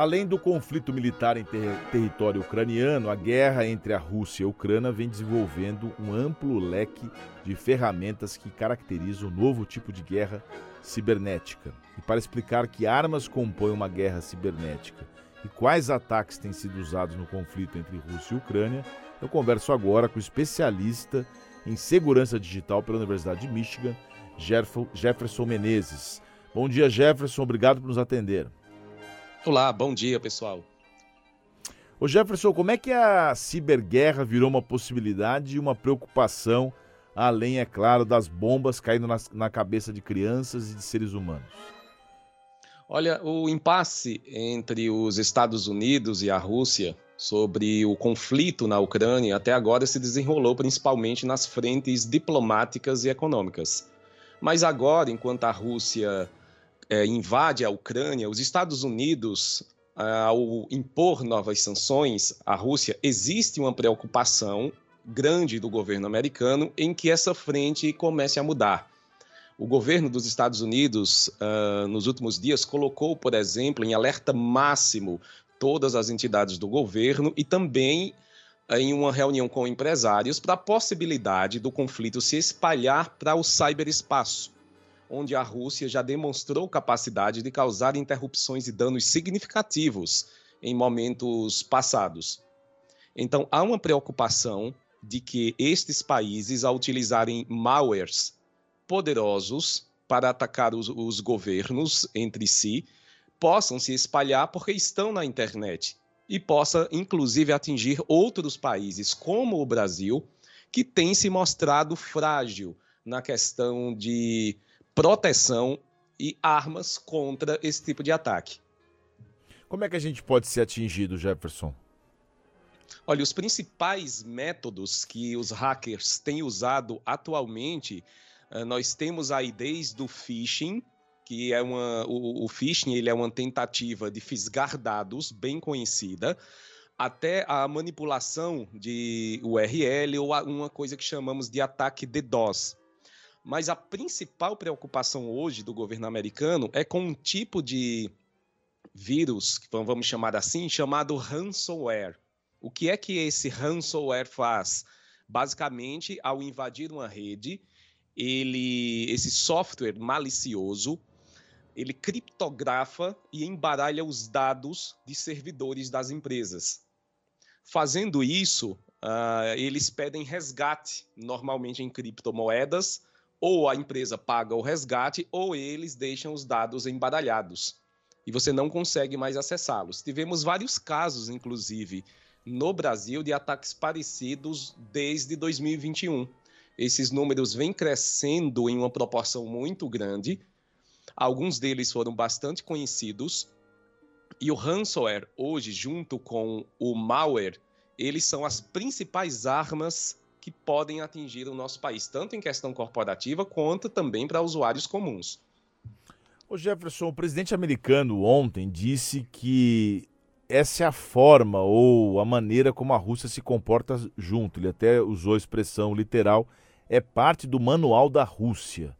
Além do conflito militar em ter território ucraniano, a guerra entre a Rússia e a Ucrânia vem desenvolvendo um amplo leque de ferramentas que caracterizam o novo tipo de guerra cibernética. E para explicar que armas compõem uma guerra cibernética e quais ataques têm sido usados no conflito entre Rússia e Ucrânia, eu converso agora com o especialista em segurança digital pela Universidade de Michigan, Jefferson Menezes. Bom dia, Jefferson. Obrigado por nos atender. Olá, bom dia, pessoal. Ô Jefferson, como é que a ciberguerra virou uma possibilidade e uma preocupação, além, é claro, das bombas caindo na, na cabeça de crianças e de seres humanos? Olha, o impasse entre os Estados Unidos e a Rússia sobre o conflito na Ucrânia até agora se desenrolou principalmente nas frentes diplomáticas e econômicas. Mas agora, enquanto a Rússia é, invade a Ucrânia, os Estados Unidos, ao impor novas sanções à Rússia, existe uma preocupação grande do governo americano em que essa frente comece a mudar. O governo dos Estados Unidos, uh, nos últimos dias, colocou, por exemplo, em alerta máximo todas as entidades do governo e também em uma reunião com empresários para a possibilidade do conflito se espalhar para o cyberespaço onde a Rússia já demonstrou capacidade de causar interrupções e danos significativos em momentos passados. Então, há uma preocupação de que estes países, ao utilizarem malwares poderosos para atacar os, os governos entre si, possam se espalhar porque estão na internet e possa, inclusive, atingir outros países, como o Brasil, que tem se mostrado frágil na questão de proteção e armas contra esse tipo de ataque. Como é que a gente pode ser atingido, Jefferson? Olha, os principais métodos que os hackers têm usado atualmente, eh, nós temos aí desde o phishing, que é uma o, o phishing ele é uma tentativa de fisgar dados bem conhecida, até a manipulação de URL ou uma coisa que chamamos de ataque DDoS, mas a principal preocupação hoje do governo americano é com um tipo de vírus, vamos chamar assim, chamado ransomware. O que é que esse ransomware faz? Basicamente, ao invadir uma rede, ele, esse software malicioso, ele criptografa e embaralha os dados de servidores das empresas. Fazendo isso, uh, eles pedem resgate, normalmente em criptomoedas, ou a empresa paga o resgate ou eles deixam os dados embaralhados e você não consegue mais acessá-los. Tivemos vários casos, inclusive, no Brasil de ataques parecidos desde 2021. Esses números vêm crescendo em uma proporção muito grande. Alguns deles foram bastante conhecidos. E o ransomware, hoje, junto com o malware, eles são as principais armas que podem atingir o nosso país, tanto em questão corporativa quanto também para usuários comuns. O Jefferson, o presidente americano ontem disse que essa é a forma ou a maneira como a Rússia se comporta junto. Ele até usou a expressão literal, é parte do manual da Rússia.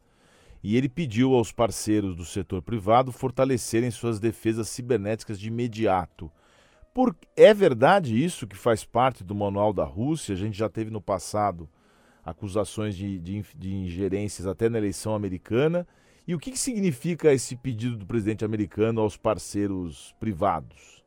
E ele pediu aos parceiros do setor privado fortalecerem suas defesas cibernéticas de imediato. Por, é verdade isso que faz parte do manual da Rússia? A gente já teve no passado acusações de, de, de ingerências até na eleição americana. E o que, que significa esse pedido do presidente americano aos parceiros privados?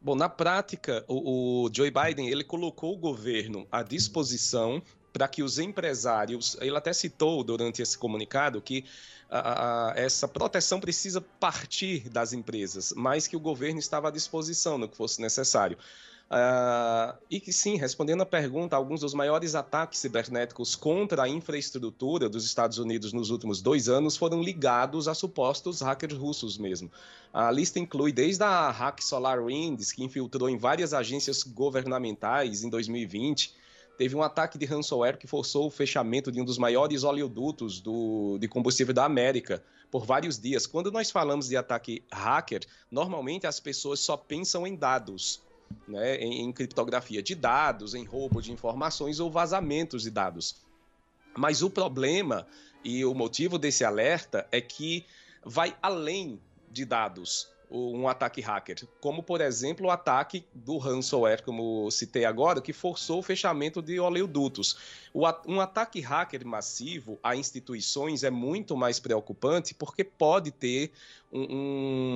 Bom, na prática, o, o Joe Biden ele colocou o governo à disposição para que os empresários, ele até citou durante esse comunicado que a, a, essa proteção precisa partir das empresas, mas que o governo estava à disposição no que fosse necessário. Uh, e que sim, respondendo à pergunta, alguns dos maiores ataques cibernéticos contra a infraestrutura dos Estados Unidos nos últimos dois anos foram ligados a supostos hackers russos mesmo. A lista inclui desde a hack SolarWinds, que infiltrou em várias agências governamentais em 2020, teve um ataque de ransomware que forçou o fechamento de um dos maiores oleodutos do, de combustível da América por vários dias. Quando nós falamos de ataque hacker, normalmente as pessoas só pensam em dados, né, em, em criptografia de dados, em roubo de informações ou vazamentos de dados. Mas o problema e o motivo desse alerta é que vai além de dados. Um ataque hacker, como por exemplo o ataque do ransomware, como citei agora, que forçou o fechamento de oleodutos. um ataque hacker massivo a instituições é muito mais preocupante porque pode ter um,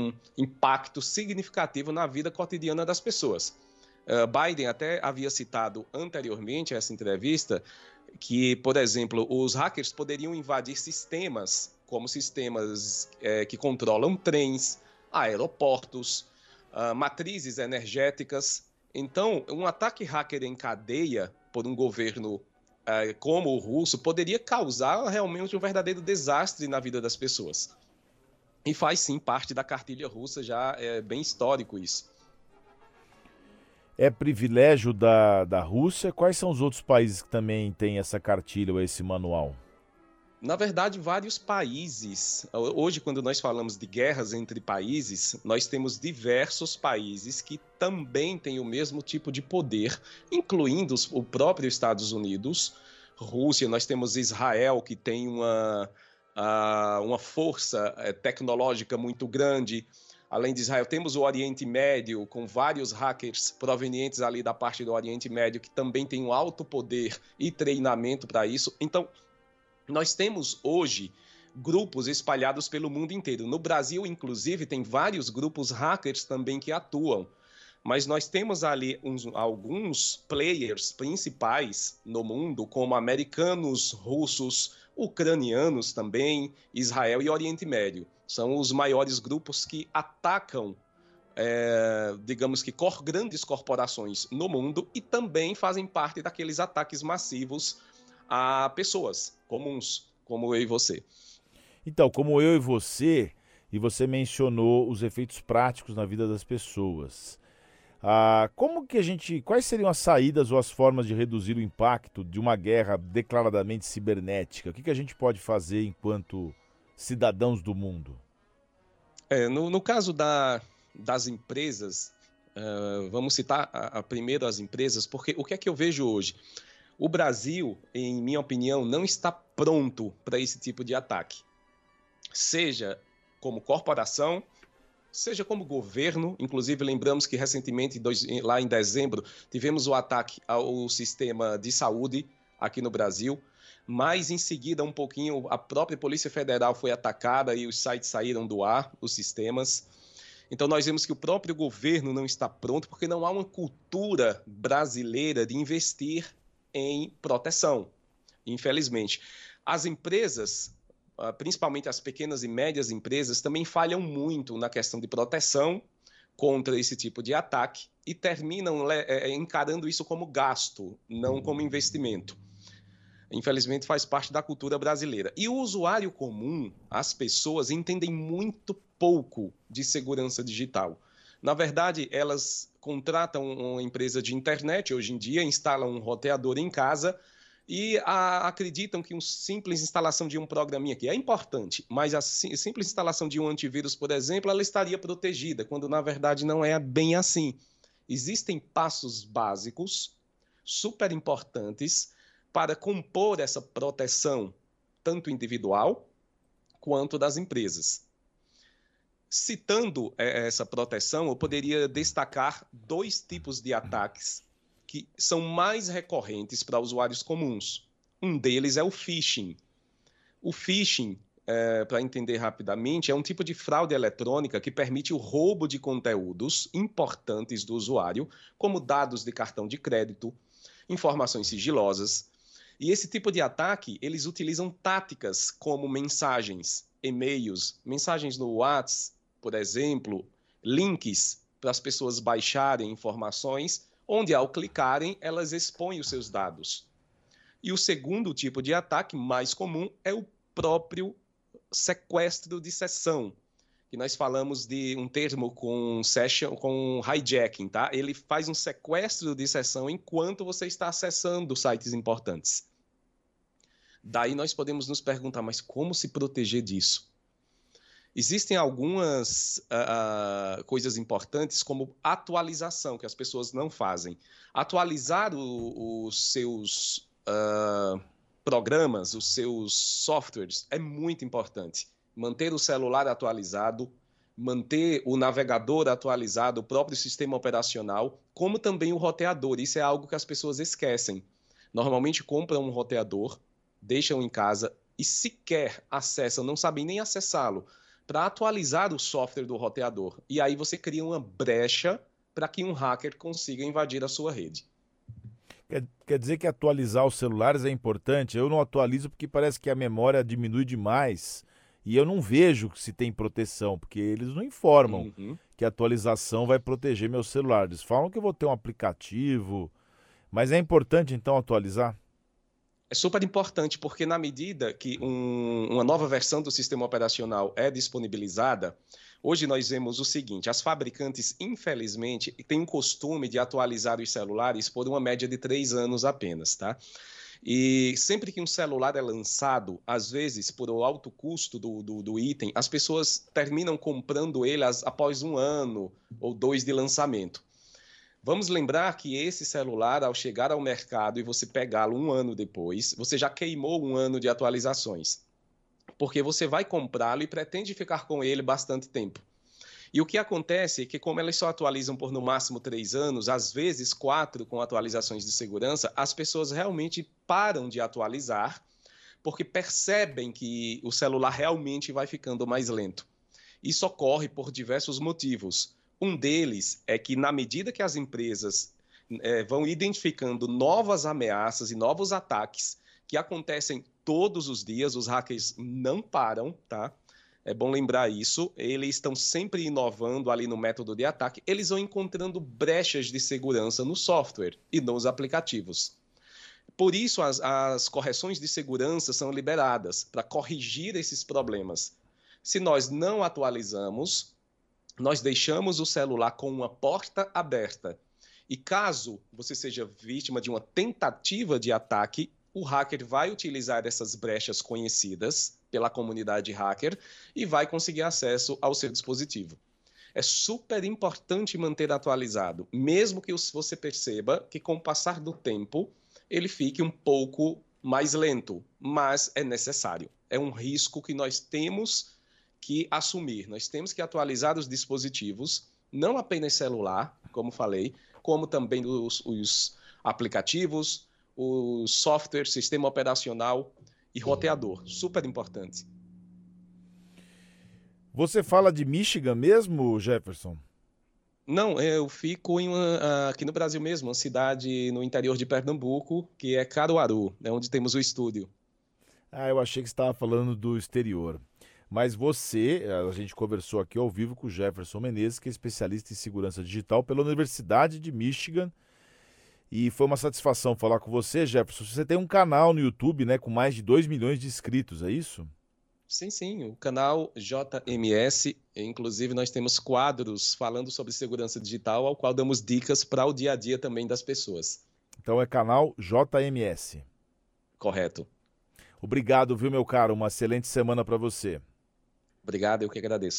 um impacto significativo na vida cotidiana das pessoas. Uh, Biden até havia citado anteriormente essa entrevista que, por exemplo, os hackers poderiam invadir sistemas, como sistemas é, que controlam trens, aeroportos, uh, matrizes energéticas. Então, um ataque hacker em cadeia por um governo uh, como o russo poderia causar realmente um verdadeiro desastre na vida das pessoas. E faz sim parte da cartilha russa, já é bem histórico isso. É privilégio da, da Rússia? Quais são os outros países que também têm essa cartilha ou esse manual? Na verdade, vários países. Hoje, quando nós falamos de guerras entre países, nós temos diversos países que também têm o mesmo tipo de poder, incluindo o próprio Estados Unidos, Rússia, nós temos Israel, que tem uma, uma força eh, tecnológica muito grande. Além de Israel, temos o Oriente Médio, com vários hackers provenientes ali da parte do Oriente Médio, que também tem um alto poder e treinamento para isso. Então, nós temos hoje grupos espalhados pelo mundo inteiro. No Brasil, inclusive, tem vários grupos hackers também que atuam. Mas nós temos ali uns, alguns players principais no mundo, como americanos, russos, ucranianos também, Israel e Oriente Médio. São os maiores grupos que atacam, é, digamos que, cor, grandes corporações no mundo e também fazem parte daqueles ataques massivos a pessoas comuns, como eu e você. Então, como eu e você, e você mencionou os efeitos práticos na vida das pessoas. Ah, como que a gente. Quais seriam as saídas ou as formas de reduzir o impacto de uma guerra declaradamente cibernética? O que, que a gente pode fazer enquanto cidadãos do mundo? É, no, no caso da, das empresas, uh, vamos citar a, a primeiro as empresas, porque o que é que eu vejo hoje? O Brasil, em minha opinião, não está pronto para esse tipo de ataque. Seja como corporação, seja como governo. Inclusive, lembramos que recentemente, lá em dezembro, tivemos o ataque ao sistema de saúde aqui no Brasil. Mas em seguida, um pouquinho, a própria Polícia Federal foi atacada e os sites saíram do ar, os sistemas. Então, nós vemos que o próprio governo não está pronto porque não há uma cultura brasileira de investir em proteção, infelizmente. As empresas, ah, principalmente as pequenas e médias empresas, também falham muito na questão de proteção contra esse tipo de ataque e terminam é, é, encarando isso como gasto, não como investimento. Infelizmente, faz parte da cultura brasileira. E o usuário comum, as pessoas, entendem muito pouco de segurança digital. Na verdade, elas contratam uma empresa de internet hoje em dia, instalam um roteador em casa e a, acreditam que uma simples instalação de um programinha aqui é importante, mas a simples instalação de um antivírus, por exemplo, ela estaria protegida, quando na verdade não é bem assim. Existem passos básicos super importantes para compor essa proteção, tanto individual quanto das empresas. Citando é, essa proteção, eu poderia destacar dois tipos de ataques que são mais recorrentes para usuários comuns. Um deles é o phishing. O phishing, é, para entender rapidamente, é um tipo de fraude eletrônica que permite o roubo de conteúdos importantes do usuário, como dados de cartão de crédito, informações sigilosas. E esse tipo de ataque, eles utilizam táticas como mensagens, e-mails, mensagens no WhatsApp, por exemplo, links para as pessoas baixarem informações, onde ao clicarem elas expõem os seus dados. E o segundo tipo de ataque mais comum é o próprio sequestro de sessão, que nós falamos de um termo com session, com hijacking, tá? Ele faz um sequestro de sessão enquanto você está acessando sites importantes. Daí nós podemos nos perguntar, mas como se proteger disso? Existem algumas uh, coisas importantes, como atualização, que as pessoas não fazem. Atualizar os seus uh, programas, os seus softwares, é muito importante. Manter o celular atualizado, manter o navegador atualizado, o próprio sistema operacional, como também o roteador. Isso é algo que as pessoas esquecem. Normalmente compram um roteador, deixam em casa e sequer acessam, não sabem nem acessá-lo, para atualizar o software do roteador. E aí você cria uma brecha para que um hacker consiga invadir a sua rede. Quer, quer dizer que atualizar os celulares é importante? Eu não atualizo porque parece que a memória diminui demais e eu não vejo se tem proteção, porque eles não informam uhum. que a atualização vai proteger meu celular. Eles falam que eu vou ter um aplicativo, mas é importante então atualizar? É super importante porque na medida que um, uma nova versão do sistema operacional é disponibilizada, hoje nós vemos o seguinte: as fabricantes, infelizmente, têm o costume de atualizar os celulares por uma média de três anos apenas, tá? E sempre que um celular é lançado, às vezes, por o alto custo do, do, do item, as pessoas terminam comprando ele as, após um ano ou dois de lançamento. Vamos lembrar que esse celular, ao chegar ao mercado e você pegá-lo um ano depois, você já queimou um ano de atualizações. Porque você vai comprá-lo e pretende ficar com ele bastante tempo. E o que acontece é que, como elas só atualizam por no máximo três anos, às vezes quatro com atualizações de segurança, as pessoas realmente param de atualizar porque percebem que o celular realmente vai ficando mais lento. Isso ocorre por diversos motivos. Um deles é que, na medida que as empresas é, vão identificando novas ameaças e novos ataques que acontecem todos os dias, os hackers não param, tá? É bom lembrar isso. Eles estão sempre inovando ali no método de ataque. Eles vão encontrando brechas de segurança no software e nos aplicativos. Por isso, as, as correções de segurança são liberadas para corrigir esses problemas. Se nós não atualizamos, nós deixamos o celular com uma porta aberta. E caso você seja vítima de uma tentativa de ataque, o hacker vai utilizar essas brechas conhecidas pela comunidade hacker e vai conseguir acesso ao seu dispositivo. É super importante manter atualizado, mesmo que você perceba que com o passar do tempo ele fique um pouco mais lento, mas é necessário. É um risco que nós temos que assumir. Nós temos que atualizar os dispositivos, não apenas celular, como falei, como também os, os aplicativos, o software, sistema operacional e roteador. Super importante. Você fala de Michigan mesmo, Jefferson? Não, eu fico uma, aqui no Brasil mesmo, uma cidade no interior de Pernambuco, que é Caruaru, é onde temos o estúdio. Ah, eu achei que você estava falando do exterior. Mas você, a gente conversou aqui ao vivo com o Jefferson Menezes, que é especialista em segurança digital pela Universidade de Michigan. E foi uma satisfação falar com você, Jefferson. Você tem um canal no YouTube, né, com mais de 2 milhões de inscritos, é isso? Sim, sim, o canal JMS, inclusive nós temos quadros falando sobre segurança digital, ao qual damos dicas para o dia a dia também das pessoas. Então é canal JMS. Correto. Obrigado, viu, meu caro? Uma excelente semana para você. Obrigado, eu que agradeço.